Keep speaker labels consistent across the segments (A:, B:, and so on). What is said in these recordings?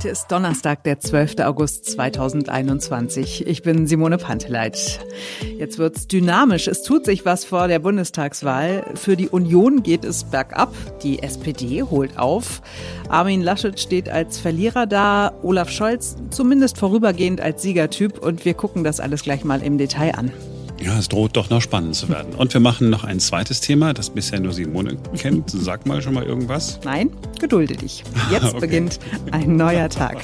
A: Heute ist Donnerstag, der 12. August 2021. Ich bin Simone Panteleit. Jetzt wird's dynamisch. Es tut sich was vor der Bundestagswahl. Für die Union geht es bergab. Die SPD holt auf. Armin Laschet steht als Verlierer da. Olaf Scholz zumindest vorübergehend als Siegertyp. Und wir gucken das alles gleich mal im Detail an.
B: Ja, es droht doch noch spannend zu werden. Und wir machen noch ein zweites Thema, das bisher nur Simone kennt. Sag mal schon mal irgendwas.
A: Nein, gedulde dich. Jetzt okay. beginnt ein neuer Tag.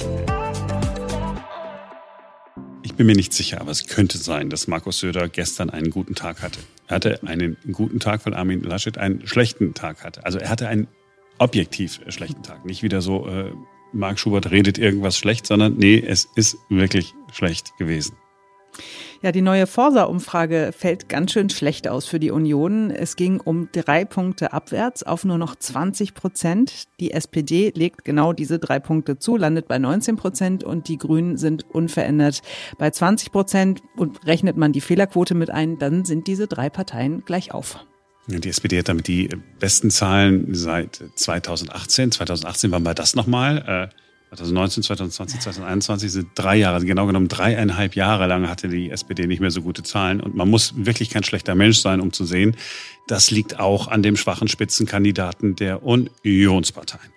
B: Ich bin mir nicht sicher, aber es könnte sein, dass Markus Söder gestern einen guten Tag hatte. Er hatte einen guten Tag, weil Armin Laschet einen schlechten Tag hatte. Also er hatte einen objektiv schlechten Tag. Nicht wieder so, äh, Marc Schubert redet irgendwas schlecht, sondern nee, es ist wirklich schlecht gewesen.
A: Ja, die neue Forsa-Umfrage fällt ganz schön schlecht aus für die Union. Es ging um drei Punkte abwärts auf nur noch 20 Prozent. Die SPD legt genau diese drei Punkte zu, landet bei 19 Prozent und die Grünen sind unverändert bei 20 Prozent. Und rechnet man die Fehlerquote mit ein, dann sind diese drei Parteien gleich auf.
B: Die SPD hat damit die besten Zahlen seit 2018. 2018 waren wir das nochmal. 2019, 2020, 2021 sind drei Jahre, genau genommen dreieinhalb Jahre lang hatte die SPD nicht mehr so gute Zahlen. Und man muss wirklich kein schlechter Mensch sein, um zu sehen, das liegt auch an dem schwachen Spitzenkandidaten der Unionsparteien.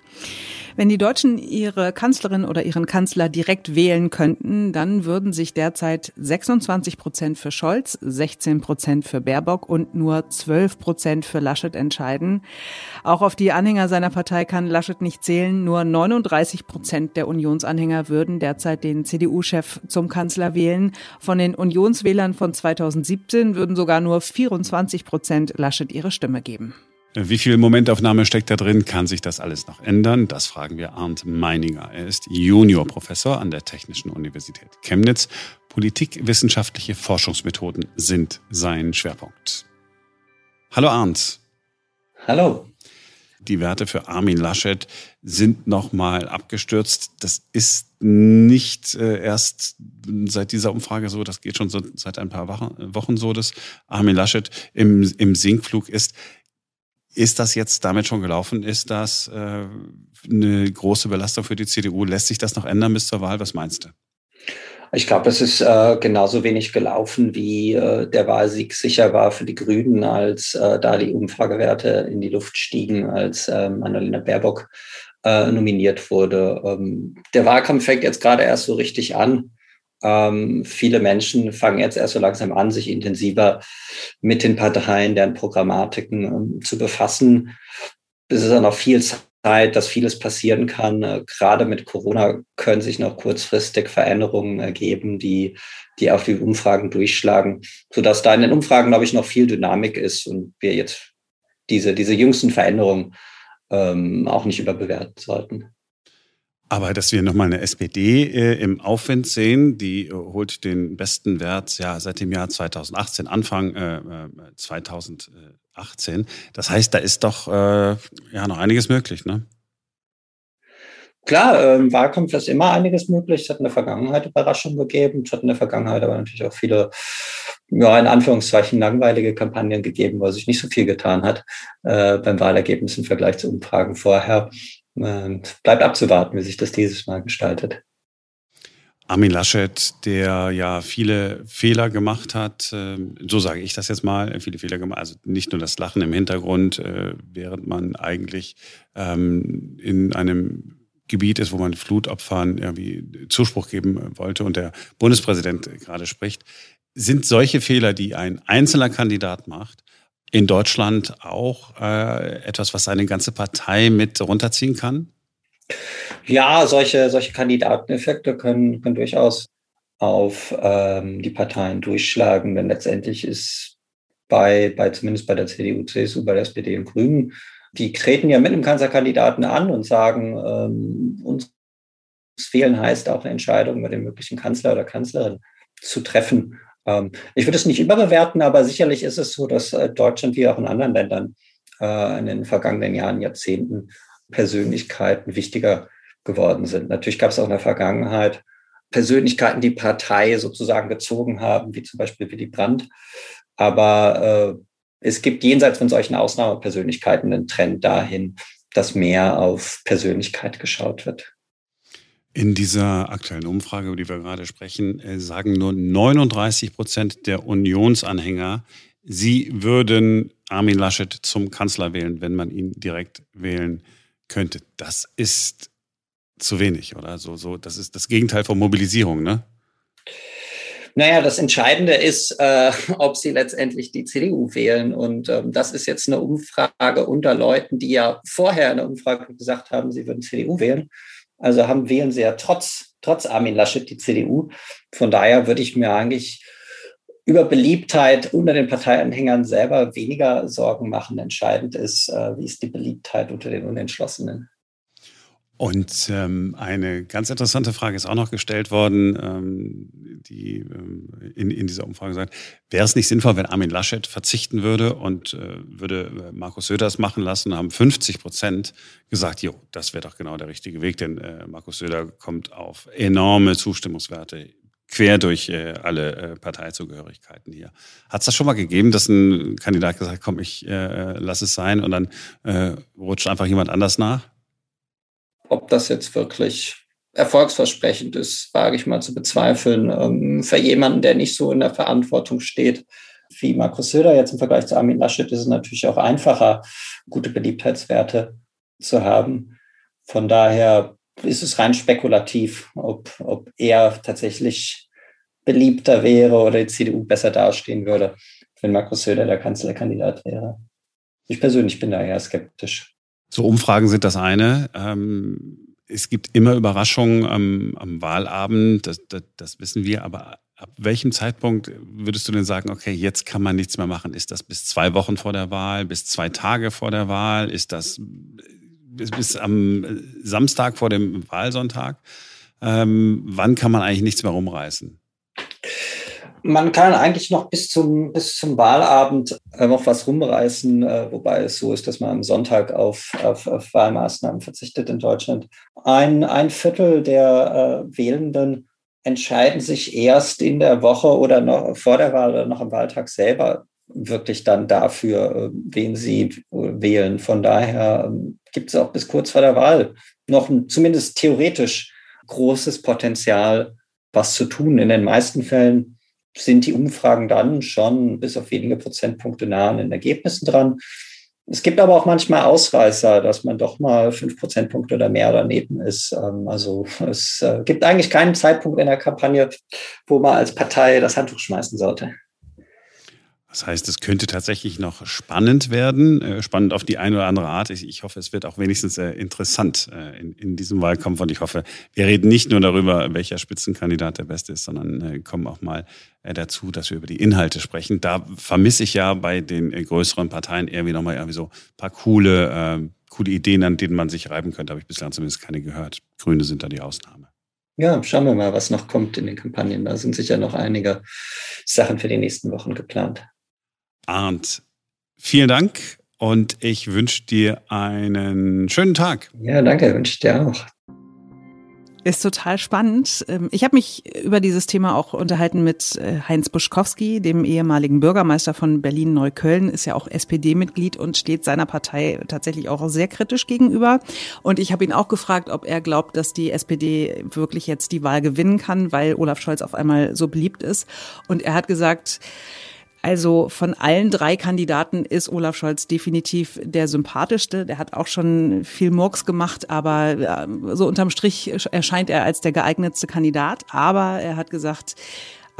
A: Wenn die Deutschen ihre Kanzlerin oder ihren Kanzler direkt wählen könnten, dann würden sich derzeit 26 Prozent für Scholz, 16 Prozent für Baerbock und nur 12 Prozent für Laschet entscheiden. Auch auf die Anhänger seiner Partei kann Laschet nicht zählen. Nur 39 Prozent der Unionsanhänger würden derzeit den CDU-Chef zum Kanzler wählen. Von den Unionswählern von 2017 würden sogar nur 24 Prozent Laschet ihre Stimme geben.
B: Wie viel Momentaufnahme steckt da drin? Kann sich das alles noch ändern? Das fragen wir Arndt Meininger. Er ist Juniorprofessor an der Technischen Universität Chemnitz. Politikwissenschaftliche Forschungsmethoden sind sein Schwerpunkt. Hallo Arndt.
C: Hallo.
B: Die Werte für Armin Laschet sind nochmal abgestürzt. Das ist nicht äh, erst seit dieser Umfrage so, das geht schon seit ein paar Wochen so, dass Armin Laschet im, im Sinkflug ist. Ist das jetzt damit schon gelaufen? Ist das äh, eine große Belastung für die CDU? Lässt sich das noch ändern bis zur Wahl? Was meinst du?
C: Ich glaube, es ist äh, genauso wenig gelaufen, wie äh, der Wahlsieg sicher war für die Grünen, als äh, da die Umfragewerte in die Luft stiegen, als ähm, Annalena Baerbock äh, nominiert wurde. Ähm, der Wahlkampf fängt jetzt gerade erst so richtig an. Ähm, viele Menschen fangen jetzt erst so langsam an, sich intensiver mit den Parteien, deren Programmatiken ähm, zu befassen. Es ist ja noch viel Zeit, dass vieles passieren kann. Äh, gerade mit Corona können sich noch kurzfristig Veränderungen ergeben, die, die auf die Umfragen durchschlagen, sodass da in den Umfragen, glaube ich, noch viel Dynamik ist und wir jetzt diese, diese jüngsten Veränderungen ähm, auch nicht überbewerten sollten.
B: Aber dass wir nochmal eine SPD äh, im Aufwind sehen, die äh, holt den besten Wert ja seit dem Jahr 2018, Anfang äh, 2018. Äh, das heißt, da ist doch äh, ja noch einiges möglich, ne?
C: Klar, ähm, Wahlkampf ist immer einiges möglich. Es hat in der Vergangenheit Überraschungen gegeben. Es hat in der Vergangenheit aber natürlich auch viele, ja, in Anführungszeichen langweilige Kampagnen gegeben, wo sich nicht so viel getan hat äh, beim Wahlergebnis im Vergleich zu Umfragen vorher. Und bleibt abzuwarten, wie sich das dieses Mal gestaltet.
B: Armin Laschet, der ja viele Fehler gemacht hat, ähm, so sage ich das jetzt mal, viele Fehler gemacht, also nicht nur das Lachen im Hintergrund, äh, während man eigentlich ähm, in einem Gebiet ist, wo man Flutopfern irgendwie Zuspruch geben wollte und der Bundespräsident gerade spricht. Sind solche Fehler, die ein einzelner Kandidat macht, in Deutschland auch äh, etwas, was seine ganze Partei mit runterziehen kann?
C: Ja, solche, solche Kandidateneffekte können, können durchaus auf ähm, die Parteien durchschlagen, denn letztendlich ist bei, bei zumindest bei der CDU, CSU, bei der SPD und Grünen, die treten ja mit einem Kanzlerkandidaten an und sagen, ähm, uns fehlen heißt auch eine Entscheidung über den möglichen Kanzler oder Kanzlerin zu treffen. Ähm, ich würde es nicht überbewerten, aber sicherlich ist es so, dass äh, Deutschland wie auch in anderen Ländern äh, in den vergangenen Jahren, Jahrzehnten Persönlichkeiten wichtiger geworden sind. Natürlich gab es auch in der Vergangenheit Persönlichkeiten, die Partei sozusagen gezogen haben, wie zum Beispiel Willy Brandt. Aber äh, es gibt jenseits von solchen Ausnahmepersönlichkeiten einen Trend dahin, dass mehr auf Persönlichkeit geschaut wird.
B: In dieser aktuellen Umfrage, über die wir gerade sprechen, äh, sagen nur 39 Prozent der Unionsanhänger, sie würden Armin Laschet zum Kanzler wählen, wenn man ihn direkt wählen könnte. Das ist zu wenig, oder? So, so, das ist das Gegenteil von Mobilisierung, ne?
C: Naja, das Entscheidende ist, äh, ob sie letztendlich die CDU wählen. Und ähm, das ist jetzt eine Umfrage unter Leuten, die ja vorher in der Umfrage gesagt haben, sie würden CDU wählen. Also haben wählen sie ja trotz, trotz Armin Laschet die CDU. Von daher würde ich mir eigentlich über Beliebtheit unter den Parteianhängern selber weniger Sorgen machen. Entscheidend ist, äh, wie ist die Beliebtheit unter den Unentschlossenen.
B: Und ähm, eine ganz interessante Frage ist auch noch gestellt worden, ähm, die ähm, in, in dieser Umfrage sagt, wäre es nicht sinnvoll, wenn Armin Laschet verzichten würde und äh, würde äh, Markus Söder es machen lassen, haben 50 Prozent gesagt, jo, das wäre doch genau der richtige Weg, denn äh, Markus Söder kommt auf enorme Zustimmungswerte quer durch äh, alle äh, Parteizugehörigkeiten hier. Hat es das schon mal gegeben, dass ein Kandidat gesagt komm, ich äh, lass es sein und dann äh, rutscht einfach jemand anders nach?
C: Ob das jetzt wirklich erfolgsversprechend ist, wage ich mal zu bezweifeln. Ähm, für jemanden, der nicht so in der Verantwortung steht, wie Markus Söder jetzt im Vergleich zu Armin Laschet, ist es natürlich auch einfacher, gute Beliebtheitswerte zu haben. Von daher ist es rein spekulativ, ob, ob er tatsächlich beliebter wäre oder die CDU besser dastehen würde, wenn Markus Söder der Kanzlerkandidat wäre. Ich persönlich bin da eher skeptisch.
B: So Umfragen sind das eine. Ähm, es gibt immer Überraschungen am, am Wahlabend, das, das, das, wissen wir, aber ab welchem Zeitpunkt würdest du denn sagen, okay, jetzt kann man nichts mehr machen? Ist das bis zwei Wochen vor der Wahl, bis zwei Tage vor der Wahl? Ist das bis, bis am Samstag vor dem Wahlsonntag? Ähm, wann kann man eigentlich nichts mehr rumreißen?
C: Man kann eigentlich noch bis zum, bis zum Wahlabend äh, noch was rumreißen, äh, wobei es so ist, dass man am Sonntag auf, auf, auf Wahlmaßnahmen verzichtet in Deutschland. Ein, ein Viertel der äh, Wählenden entscheiden sich erst in der Woche oder noch vor der Wahl oder noch am Wahltag selber wirklich dann dafür, wen sie äh, wählen. Von daher ähm, gibt es auch bis kurz vor der Wahl noch ein, zumindest theoretisch großes Potenzial, was zu tun. In den meisten Fällen sind die Umfragen dann schon bis auf wenige Prozentpunkte nah an den Ergebnissen dran. Es gibt aber auch manchmal Ausreißer, dass man doch mal fünf Prozentpunkte oder mehr daneben ist. Ähm, also es äh, gibt eigentlich keinen Zeitpunkt in der Kampagne, wo man als Partei das Handtuch schmeißen sollte.
B: Das heißt, es könnte tatsächlich noch spannend werden, äh, spannend auf die eine oder andere Art. Ich, hoffe, es wird auch wenigstens äh, interessant äh, in, in diesem Wahlkampf. Und ich hoffe, wir reden nicht nur darüber, welcher Spitzenkandidat der beste ist, sondern kommen auch mal dazu, dass wir über die Inhalte sprechen. Da vermisse ich ja bei den größeren Parteien irgendwie nochmal irgendwie so paar coole, äh, coole Ideen, an denen man sich reiben könnte. Habe ich bislang zumindest keine gehört. Grüne sind da die Ausnahme.
C: Ja, schauen wir mal, was noch kommt in den Kampagnen. Da sind sicher noch einige Sachen für die nächsten Wochen geplant.
B: Arndt, vielen Dank und ich wünsche dir einen schönen Tag.
C: Ja, danke, wünsche ich dir auch.
A: Ist total spannend. Ähm, ich habe mich über dieses Thema auch unterhalten mit äh, Heinz Buschkowski, dem ehemaligen Bürgermeister von Berlin-Neukölln, ist ja auch SPD-Mitglied und steht seiner Partei tatsächlich auch sehr kritisch gegenüber. Und ich habe ihn auch gefragt, ob er glaubt, dass die SPD wirklich jetzt die Wahl gewinnen kann, weil Olaf Scholz auf einmal so beliebt ist. Und er hat gesagt, also von allen drei Kandidaten ist Olaf Scholz definitiv der sympathischste. Der hat auch schon viel Murks gemacht, aber so unterm Strich erscheint er als der geeignetste Kandidat. Aber er hat gesagt,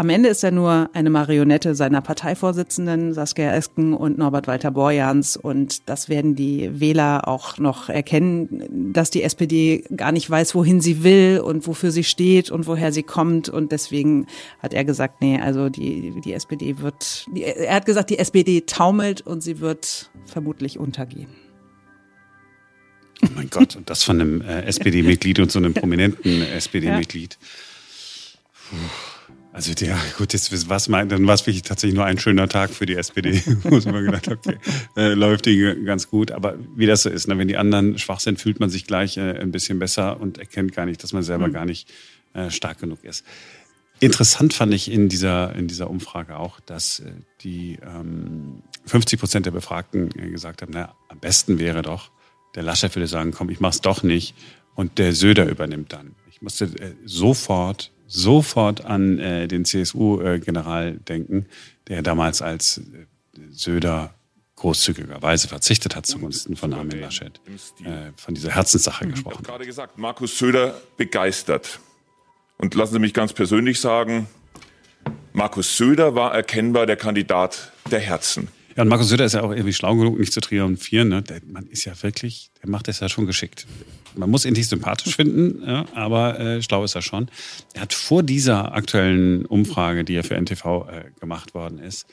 A: am Ende ist er nur eine Marionette seiner Parteivorsitzenden Saskia Esken und Norbert Walter Borjans. Und das werden die Wähler auch noch erkennen, dass die SPD gar nicht weiß, wohin sie will und wofür sie steht und woher sie kommt. Und deswegen hat er gesagt, nee, also die, die SPD wird, die, er hat gesagt, die SPD taumelt und sie wird vermutlich untergehen.
B: Oh mein Gott, und das von einem äh, SPD-Mitglied und so einem prominenten SPD-Mitglied. Ja. Also ja, gut, jetzt was mein, dann war es wirklich tatsächlich nur ein schöner Tag für die SPD, wo man gedacht okay, äh, läuft die ganz gut. Aber wie das so ist, ne, wenn die anderen schwach sind, fühlt man sich gleich äh, ein bisschen besser und erkennt gar nicht, dass man selber mhm. gar nicht äh, stark genug ist. Interessant fand ich in dieser, in dieser Umfrage auch, dass äh, die ähm, 50 Prozent der Befragten äh, gesagt haben, na, am besten wäre doch, Der Laschet würde sagen, komm, ich mach's doch nicht. Und der Söder übernimmt dann. Ich musste äh, sofort, sofort an äh, den CSU-General denken, der damals als äh, Söder großzügigerweise verzichtet hat zugunsten von Armin Laschet, äh, von dieser Herzenssache mhm. gesprochen.
D: Ich habe gerade gesagt, Markus Söder begeistert. Und lassen Sie mich ganz persönlich sagen, Markus Söder war erkennbar der Kandidat der Herzen.
B: Ja, und Markus Söder ist ja auch irgendwie schlau genug, nicht zu triumphieren. Ne? Der, man ist ja wirklich, der macht das ja schon geschickt. Man muss ihn nicht sympathisch finden, ja, aber äh, schlau ist er schon. Er hat vor dieser aktuellen Umfrage, die ja für NTV äh, gemacht worden ist,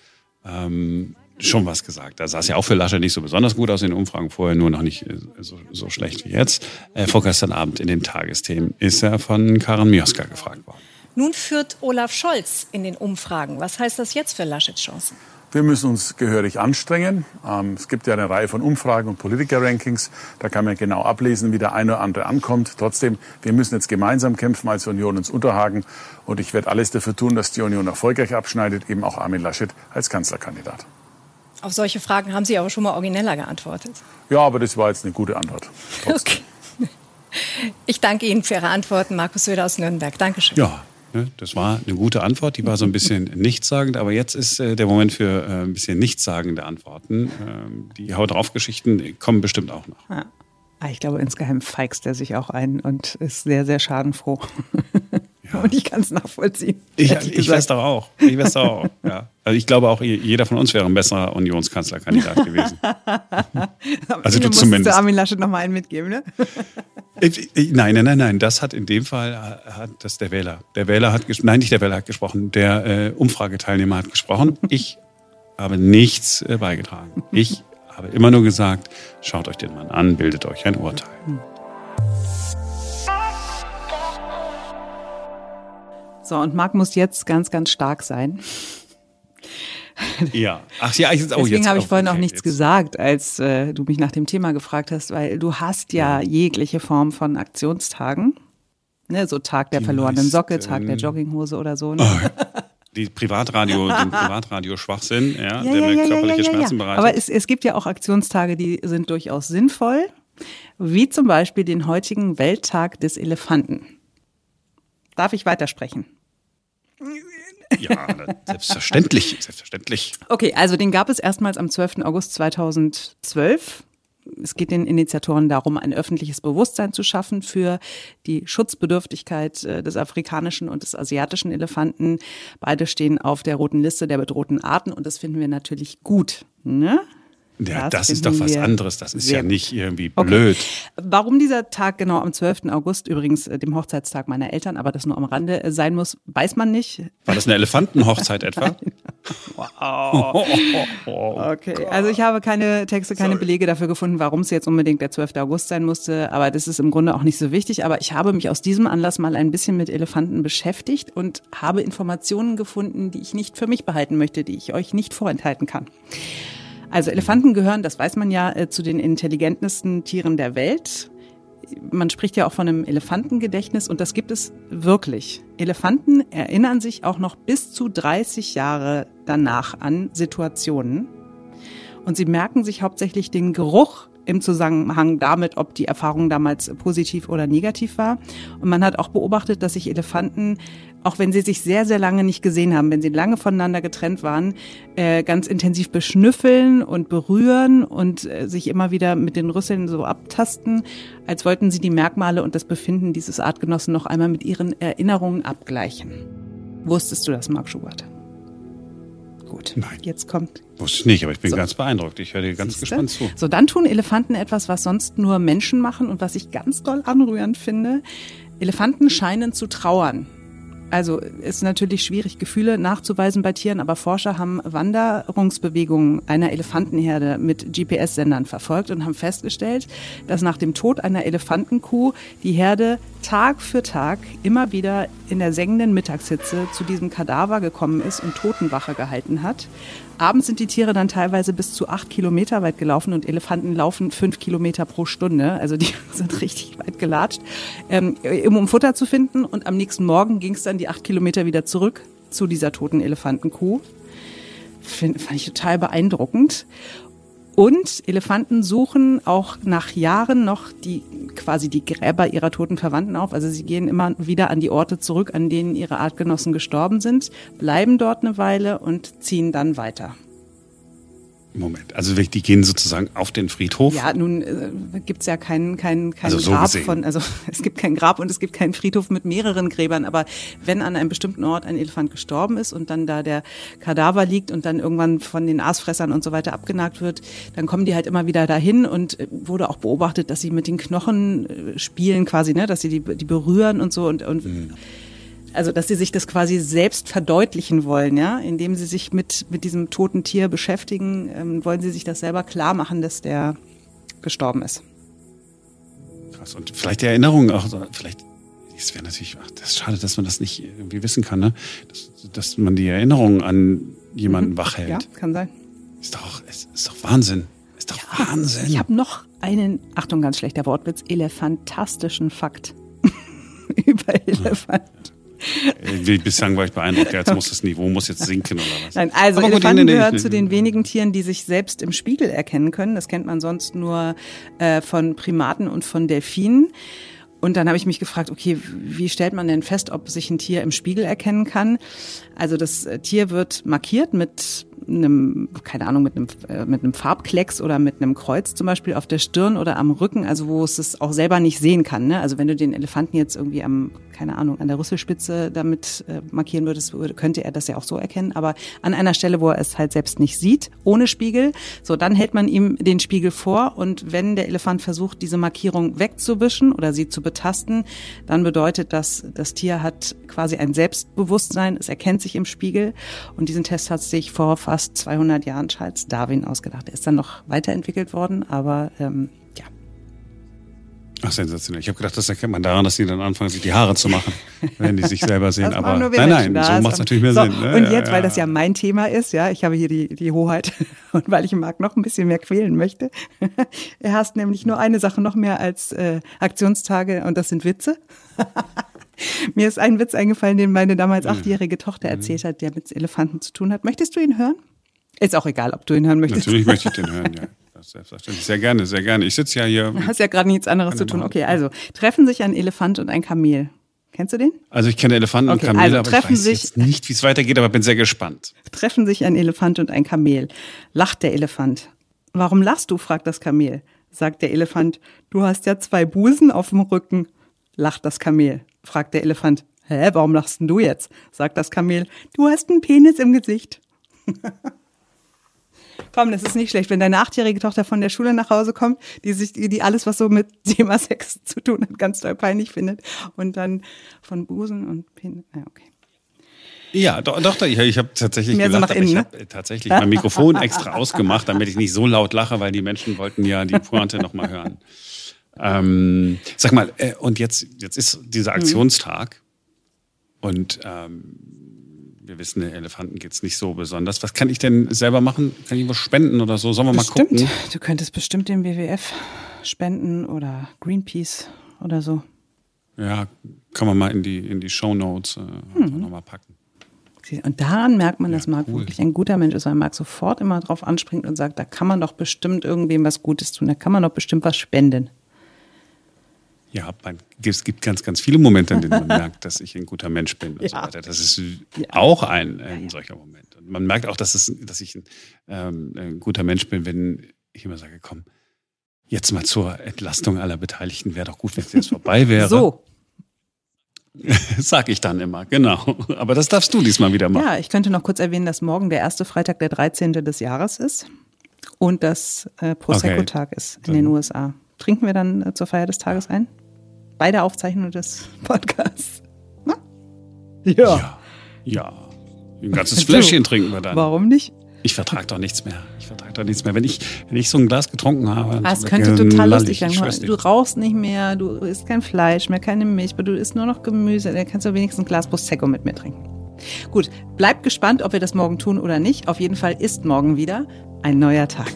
B: ähm, schon was gesagt. Da sah es ja auch für Laschet nicht so besonders gut aus in den Umfragen vorher, nur noch nicht äh, so, so schlecht wie jetzt. Äh, vorgestern Abend in den Tagesthemen ist er von Karen Mioska gefragt worden.
E: Nun führt Olaf Scholz in den Umfragen. Was heißt das jetzt für Laschets Chancen?
F: Wir müssen uns gehörig anstrengen. Ähm, es gibt ja eine Reihe von Umfragen und Politiker-Rankings. Da kann man genau ablesen, wie der eine oder andere ankommt. Trotzdem, wir müssen jetzt gemeinsam kämpfen als Union uns unterhaken. Und ich werde alles dafür tun, dass die Union erfolgreich abschneidet, eben auch Armin Laschet als Kanzlerkandidat.
E: Auf solche Fragen haben Sie aber schon mal origineller geantwortet.
F: Ja, aber das war jetzt eine gute Antwort.
E: Trotzdem. Okay. Ich danke Ihnen für Ihre Antworten, Markus Söder aus Nürnberg. Dankeschön.
B: Ja? Das war eine gute Antwort, die war so ein bisschen nichtssagend, aber jetzt ist äh, der Moment für äh, ein bisschen nichtssagende Antworten. Ähm, die Haut drauf Geschichten kommen bestimmt auch noch. Ja.
A: Ah, ich glaube, insgeheim feigst er sich auch ein und ist sehr, sehr schadenfroh. Ja. Und ich kann es nachvollziehen.
B: Ich, ich weiß doch auch. Ich weiß doch auch. Ja. Also ich glaube auch, jeder von uns wäre ein besserer Unionskanzlerkandidat gewesen.
A: also du zumindest. Du Armin Laschet noch mal einen mitgeben, ne?
B: nein, nein, nein, nein. Das hat in dem Fall hat das der Wähler. Der Wähler hat nein, nicht der Wähler hat gesprochen. Der äh, Umfrageteilnehmer hat gesprochen. Ich habe nichts äh, beigetragen. Ich habe immer nur gesagt, schaut euch den Mann an, bildet euch ein Urteil.
A: So, und Marc muss jetzt ganz, ganz stark sein.
B: Ja. Ach ja,
A: jetzt, oh, Deswegen habe ich vorhin auch nichts jetzt. gesagt, als äh, du mich nach dem Thema gefragt hast, weil du hast ja, ja. jegliche Form von Aktionstagen. Ne, so Tag der die verlorenen Socke, Tag der Jogginghose oder so. Ne?
B: Oh, die Privatradio, den Privatradio-Schwachsinn, ja, ja, der mir körperliche Schmerzen bereitet.
A: Aber es, es gibt ja auch Aktionstage, die sind durchaus sinnvoll, wie zum Beispiel den heutigen Welttag des Elefanten. Darf ich weitersprechen?
B: Ja, selbstverständlich, selbstverständlich.
A: Okay, also den gab es erstmals am 12. August 2012. Es geht den Initiatoren darum, ein öffentliches Bewusstsein zu schaffen für die Schutzbedürftigkeit äh, des afrikanischen und des asiatischen Elefanten. Beide stehen auf der roten Liste der bedrohten Arten und das finden wir natürlich gut. Ne?
B: Ja, das, das ist doch was anderes. Das ist ja nicht irgendwie blöd.
A: Okay. Warum dieser Tag genau am 12. August, übrigens äh, dem Hochzeitstag meiner Eltern, aber das nur am Rande äh, sein muss, weiß man nicht.
B: War das eine Elefantenhochzeit etwa?
A: wow. okay, also ich habe keine Texte, keine Sorry. Belege dafür gefunden, warum es jetzt unbedingt der 12. August sein musste, aber das ist im Grunde auch nicht so wichtig. Aber ich habe mich aus diesem Anlass mal ein bisschen mit Elefanten beschäftigt und habe Informationen gefunden, die ich nicht für mich behalten möchte, die ich euch nicht vorenthalten kann. Also Elefanten gehören, das weiß man ja, äh, zu den intelligentesten Tieren der Welt. Man spricht ja auch von einem Elefantengedächtnis und das gibt es wirklich. Elefanten erinnern sich auch noch bis zu 30 Jahre danach an Situationen und sie merken sich hauptsächlich den Geruch im Zusammenhang damit, ob die Erfahrung damals positiv oder negativ war. Und man hat auch beobachtet, dass sich Elefanten, auch wenn sie sich sehr, sehr lange nicht gesehen haben, wenn sie lange voneinander getrennt waren, äh, ganz intensiv beschnüffeln und berühren und äh, sich immer wieder mit den Rüsseln so abtasten, als wollten sie die Merkmale und das Befinden dieses Artgenossen noch einmal mit ihren Erinnerungen abgleichen. Wusstest du das, Marc Schubert? Gut. Nein. Jetzt kommt.
B: Wusste ich nicht, aber ich bin so. ganz beeindruckt. Ich höre dir ganz Siehste? gespannt zu.
A: So, dann tun Elefanten etwas, was sonst nur Menschen machen und was ich ganz doll anrührend finde. Elefanten scheinen zu trauern. Also ist natürlich schwierig, Gefühle nachzuweisen bei Tieren, aber Forscher haben Wanderungsbewegungen einer Elefantenherde mit GPS-Sendern verfolgt und haben festgestellt, dass nach dem Tod einer Elefantenkuh die Herde Tag für Tag immer wieder in der sengenden Mittagshitze zu diesem Kadaver gekommen ist und Totenwache gehalten hat. Abends sind die Tiere dann teilweise bis zu acht Kilometer weit gelaufen und Elefanten laufen fünf Kilometer pro Stunde. Also die sind richtig weit gelatscht, ähm, um Futter zu finden. Und am nächsten Morgen ging es dann die acht Kilometer wieder zurück zu dieser toten Elefantenkuh. Find, fand ich total beeindruckend. Und Elefanten suchen auch nach Jahren noch die quasi die Gräber ihrer toten Verwandten auf. Also sie gehen immer wieder an die Orte zurück, an denen ihre Artgenossen gestorben sind, bleiben dort eine Weile und ziehen dann weiter.
B: Moment, also die gehen sozusagen auf den Friedhof?
A: Ja, nun äh, gibt's ja kein, kein, kein also Grab so von, also es gibt kein Grab und es gibt keinen Friedhof mit mehreren Gräbern, aber wenn an einem bestimmten Ort ein Elefant gestorben ist und dann da der Kadaver liegt und dann irgendwann von den Aasfressern und so weiter abgenagt wird, dann kommen die halt immer wieder dahin und äh, wurde auch beobachtet, dass sie mit den Knochen äh, spielen quasi, ne, dass sie die, die berühren und so und, und mhm also dass sie sich das quasi selbst verdeutlichen wollen, ja, indem sie sich mit, mit diesem toten Tier beschäftigen, ähm, wollen sie sich das selber klar machen, dass der gestorben ist.
B: Krass. Und vielleicht die Erinnerung auch, vielleicht, es wäre natürlich, ach, das ist schade, dass man das nicht irgendwie wissen kann, ne? Dass, dass man die Erinnerung an jemanden mhm. wachhält. Ja,
A: kann sein.
B: Ist doch, ist, ist doch Wahnsinn. Ist doch ja, Wahnsinn.
A: Ich habe noch einen, Achtung, ganz schlechter Wortwitz, elefantastischen Fakt über Elefant.
B: Bislang war ich beeindruckt, jetzt muss das Niveau muss jetzt sinken oder was?
A: Nein, also Aber Elefanten gut, gehören zu den wenigen Tieren, die sich selbst im Spiegel erkennen können. Das kennt man sonst nur äh, von Primaten und von Delfinen. Und dann habe ich mich gefragt, okay, wie stellt man denn fest, ob sich ein Tier im Spiegel erkennen kann? Also das äh, Tier wird markiert mit einem, keine Ahnung, mit einem, äh, mit einem Farbklecks oder mit einem Kreuz zum Beispiel auf der Stirn oder am Rücken, also wo es es auch selber nicht sehen kann. Ne? Also wenn du den Elefanten jetzt irgendwie am, keine Ahnung, an der Rüsselspitze damit äh, markieren würdest, könnte er das ja auch so erkennen. Aber an einer Stelle, wo er es halt selbst nicht sieht, ohne Spiegel, so dann hält man ihm den Spiegel vor und wenn der Elefant versucht, diese Markierung wegzuwischen oder sie zu betasten, dann bedeutet das, das Tier hat quasi ein Selbstbewusstsein, es erkennt sich im Spiegel und diesen Test hat sich vor fast fast 200 Jahren Charles Darwin ausgedacht. Er ist dann noch weiterentwickelt worden, aber ähm, ja.
B: Ach, sensationell. Ich habe gedacht, das erkennt man daran, dass sie dann anfangen, sich die Haare zu machen, wenn die sich selber sehen. aber nein, nein, so macht es natürlich mehr so, Sinn.
A: Ne? Und jetzt, ja, weil das ja mein Thema ist, ja, ich habe hier die, die Hoheit und weil ich Marc noch ein bisschen mehr quälen möchte. er hasst nämlich nur eine Sache noch mehr als äh, Aktionstage und das sind Witze. Mir ist ein Witz eingefallen, den meine damals mhm. achtjährige Tochter mhm. erzählt hat, der mit Elefanten zu tun hat. Möchtest du ihn hören? Ist auch egal, ob du ihn hören möchtest.
B: Natürlich möchte ich den hören, ja. Selbstverständlich. Sehr gerne, sehr gerne. Ich sitze ja hier.
A: Du hast ja gerade nichts anderes zu tun. Okay, also treffen sich ein Elefant und ein Kamel. Kennst du den?
B: Also ich kenne Elefanten okay, und Kamele, also aber ich weiß sich, jetzt nicht, wie es weitergeht, aber bin sehr gespannt.
A: Treffen sich ein Elefant und ein Kamel. Lacht der Elefant. Warum lachst du? fragt das Kamel. Sagt der Elefant. Du hast ja zwei Busen auf dem Rücken. Lacht das Kamel fragt der Elefant. Hä, warum lachst denn du jetzt? sagt das Kamel. Du hast einen Penis im Gesicht. Komm, das ist nicht schlecht, wenn deine achtjährige Tochter von der Schule nach Hause kommt, die sich, die alles, was so mit Thema Sex zu tun hat, ganz toll peinlich findet und dann von Busen und Penis. Ja, okay.
B: Ja, doch, doch, ich, ich habe tatsächlich Mehr gelacht, so innen, ich habe ne? tatsächlich mein Mikrofon extra ausgemacht, damit ich nicht so laut lache, weil die Menschen wollten ja die Pointe nochmal hören. Ähm, sag mal, äh, und jetzt, jetzt ist dieser mhm. Aktionstag mhm. und ähm, wir wissen, den Elefanten geht es nicht so besonders. Was kann ich denn selber machen? Kann ich was spenden oder so? Sollen wir
A: bestimmt.
B: mal gucken?
A: Du könntest bestimmt dem WWF spenden oder Greenpeace oder so.
B: Ja, kann man mal in die, in die Show Notes äh, mhm. nochmal packen.
A: Und daran merkt man, ja, dass Marc cool. wirklich ein guter Mensch ist, weil Marc sofort immer drauf anspringt und sagt, da kann man doch bestimmt irgendwem was Gutes tun, da kann man doch bestimmt was spenden.
B: Ja, man, es gibt ganz, ganz viele Momente, in denen man merkt, dass ich ein guter Mensch bin und ja. so weiter. Das ist ja. auch ein, ein solcher Moment. Und man merkt auch, dass, es, dass ich ein, ähm, ein guter Mensch bin, wenn ich immer sage, komm, jetzt mal zur Entlastung aller Beteiligten, wäre doch gut, wenn es jetzt vorbei wäre. So. Sag ich dann immer, genau. Aber das darfst du diesmal wieder machen.
A: Ja, ich könnte noch kurz erwähnen, dass morgen der erste Freitag, der 13. des Jahres ist und dass äh, Prosecco-Tag okay. ist in den USA. Trinken wir dann äh, zur Feier des Tages ein? Bei der Aufzeichnung des Podcasts. Na?
B: Ja. Ja. ja. Ein ganzes Fläschchen trinken wir dann.
A: Warum nicht?
B: Ich vertrage doch nichts mehr. Ich vertrage doch nichts mehr. Wenn ich, wenn ich so ein Glas getrunken habe.
A: Es könnte total lustig sein. Du rauchst nicht mehr, du isst kein Fleisch mehr, keine Milch, aber du isst nur noch Gemüse. Dann kannst du wenigstens ein Glas Prosecco mit mir trinken. Gut, bleibt gespannt, ob wir das morgen tun oder nicht. Auf jeden Fall ist morgen wieder ein neuer Tag.